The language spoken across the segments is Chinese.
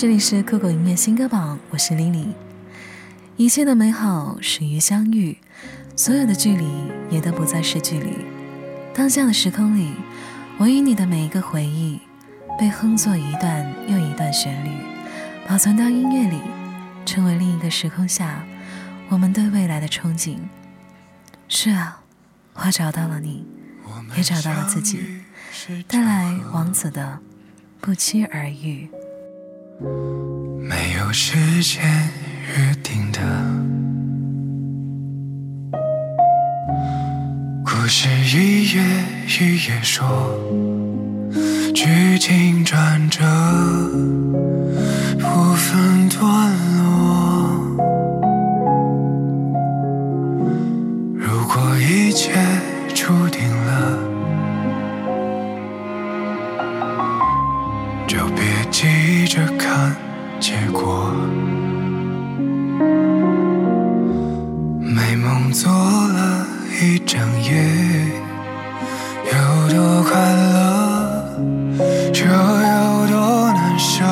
这里是酷狗音乐新歌榜，我是 Lily。一切的美好始于相遇，所有的距离也都不再是距离。当下的时空里，我与你的每一个回忆，被哼作一段又一段旋律，保存到音乐里，成为另一个时空下我们对未来的憧憬。是啊，我找到了你，也找到了自己，带来王子的不期而遇。没有时间约定的。故事，一页一页说，剧情转折急着看结果。美梦做了一整夜，有多快乐就有多难舍。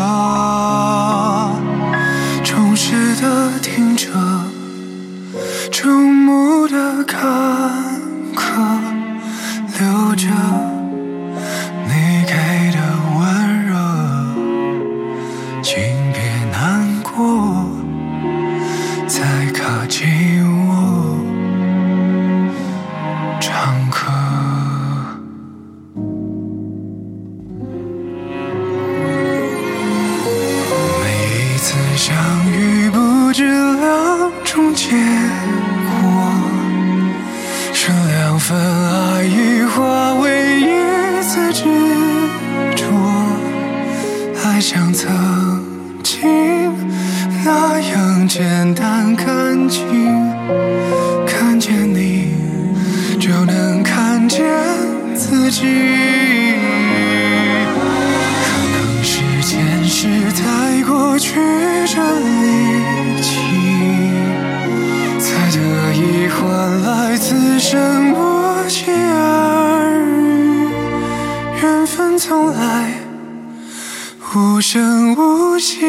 忠实的听着，注目前世太过曲折离奇，才得以换来此生不期而遇。缘分从来无声无息，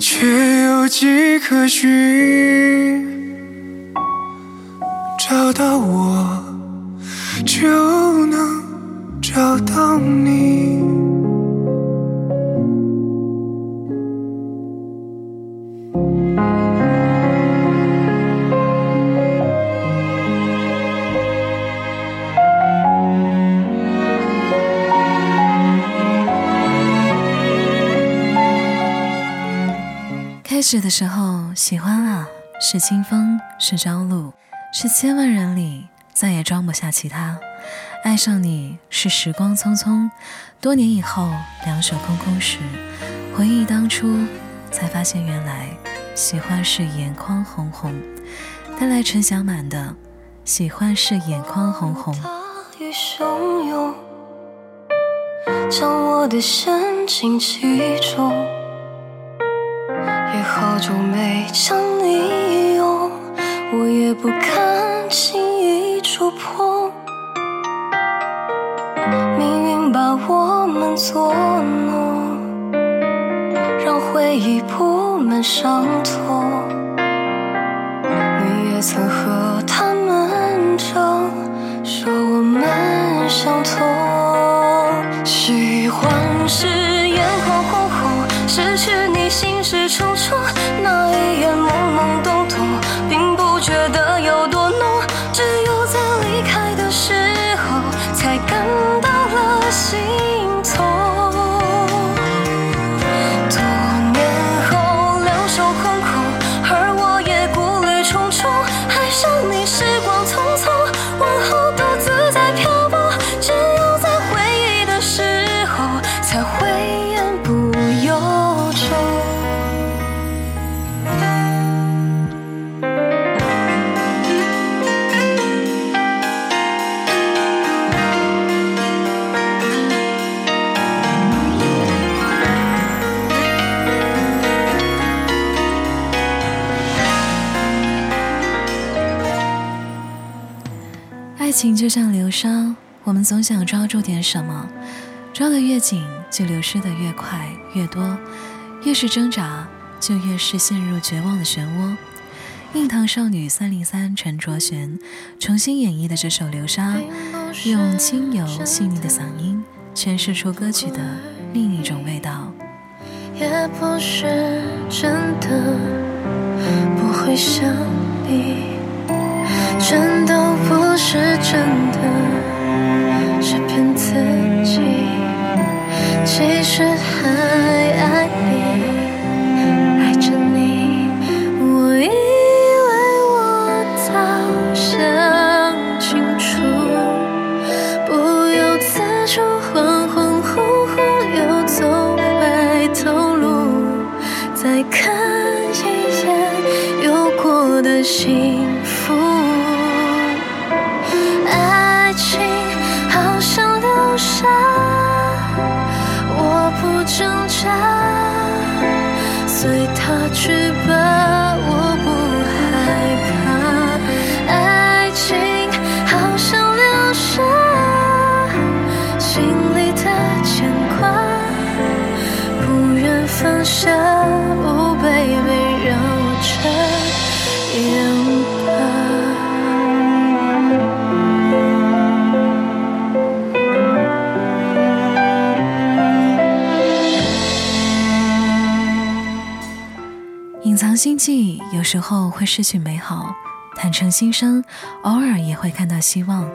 却有迹可循。找到我，就能找到你。开始的时候，喜欢啊，是清风，是朝露，是千万人里再也装不下其他。爱上你是时光匆匆，多年以后两手空空时，回忆当初，才发现原来喜欢是眼眶红红。带来陈小满的喜欢是眼眶红红。汹涌，将我的深情击中。好久没将你拥，我也不敢轻易触碰。命运把我们作弄，让回忆铺满伤痛。你也曾和他们争，说我们相同。喜欢是爱情就像流沙，我们总想抓住点什么，抓得越紧，就流失得越快越多。越是挣扎，就越是陷入绝望的漩涡。硬糖少女三零三陈卓璇重新演绎的这首《流沙》，用轻柔细腻的嗓音诠释出歌曲的另一种味道。也不是真的不会想你，全都不是真的，是骗自己。其实还看一眼有过的幸福。爱情好像流沙，我不挣扎，随它去吧，心计，有时候会失去美好；坦诚心声，偶尔也会看到希望。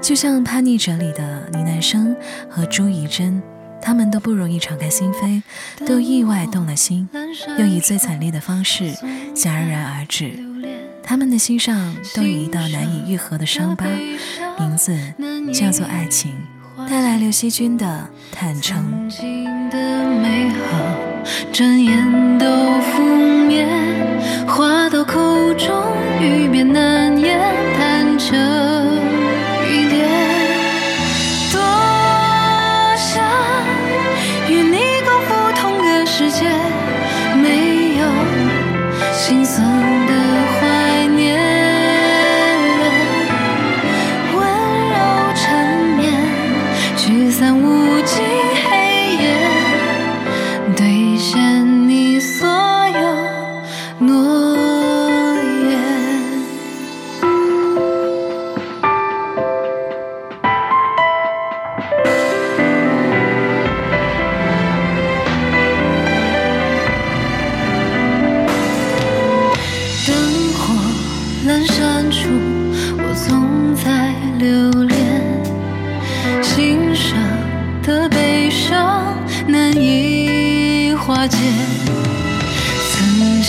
就像《叛逆者》里的倪南生和朱怡珍，他们都不容易敞开心扉，都意外动了心，又以最惨烈的方式戛然而止。他们的心上都有一道难以愈合的伤疤，名字叫做爱情。带来刘惜君的《坦诚》。曾经的美好，转眼都覆灭，话到口中，欲辩难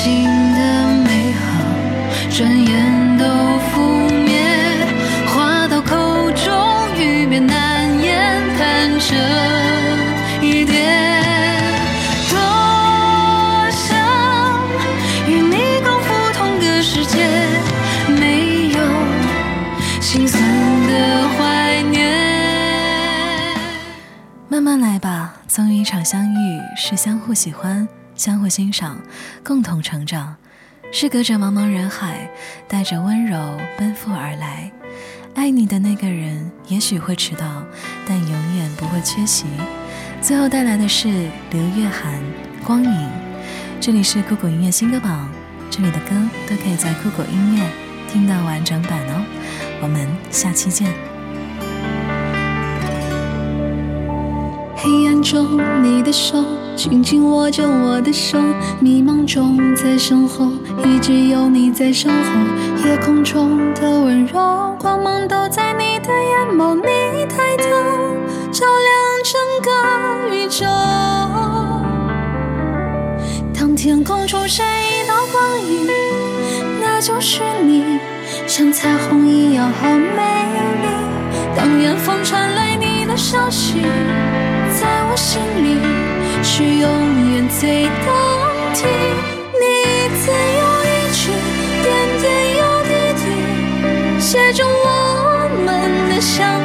心的美好，转眼都覆灭，话到口中，欲变难言，坦诚一点。多想与你共赴同个世界，没有心酸的怀念。慢慢来吧，总有一场相遇是相互喜欢、相互欣赏、共同成长，是隔着茫茫人海，带着温柔奔赴而来。爱你的那个人也许会迟到，但永远不会缺席。最后带来的是刘月涵《光影》，这里是酷狗音乐新歌榜，这里的歌都可以在酷狗音乐听到完整版哦。我们下期见。中，你的手紧紧握着我的手，迷茫中，在身后一直有你在身后。夜空中的温柔，光芒都在你的眼眸，你抬头，照亮整个宇宙。当天空出现一道光影，那就是你，像彩虹一样好美丽。当远方传来你的消息，在我心里是永远最动听。你一字又一句，点点又滴滴，写着我们的相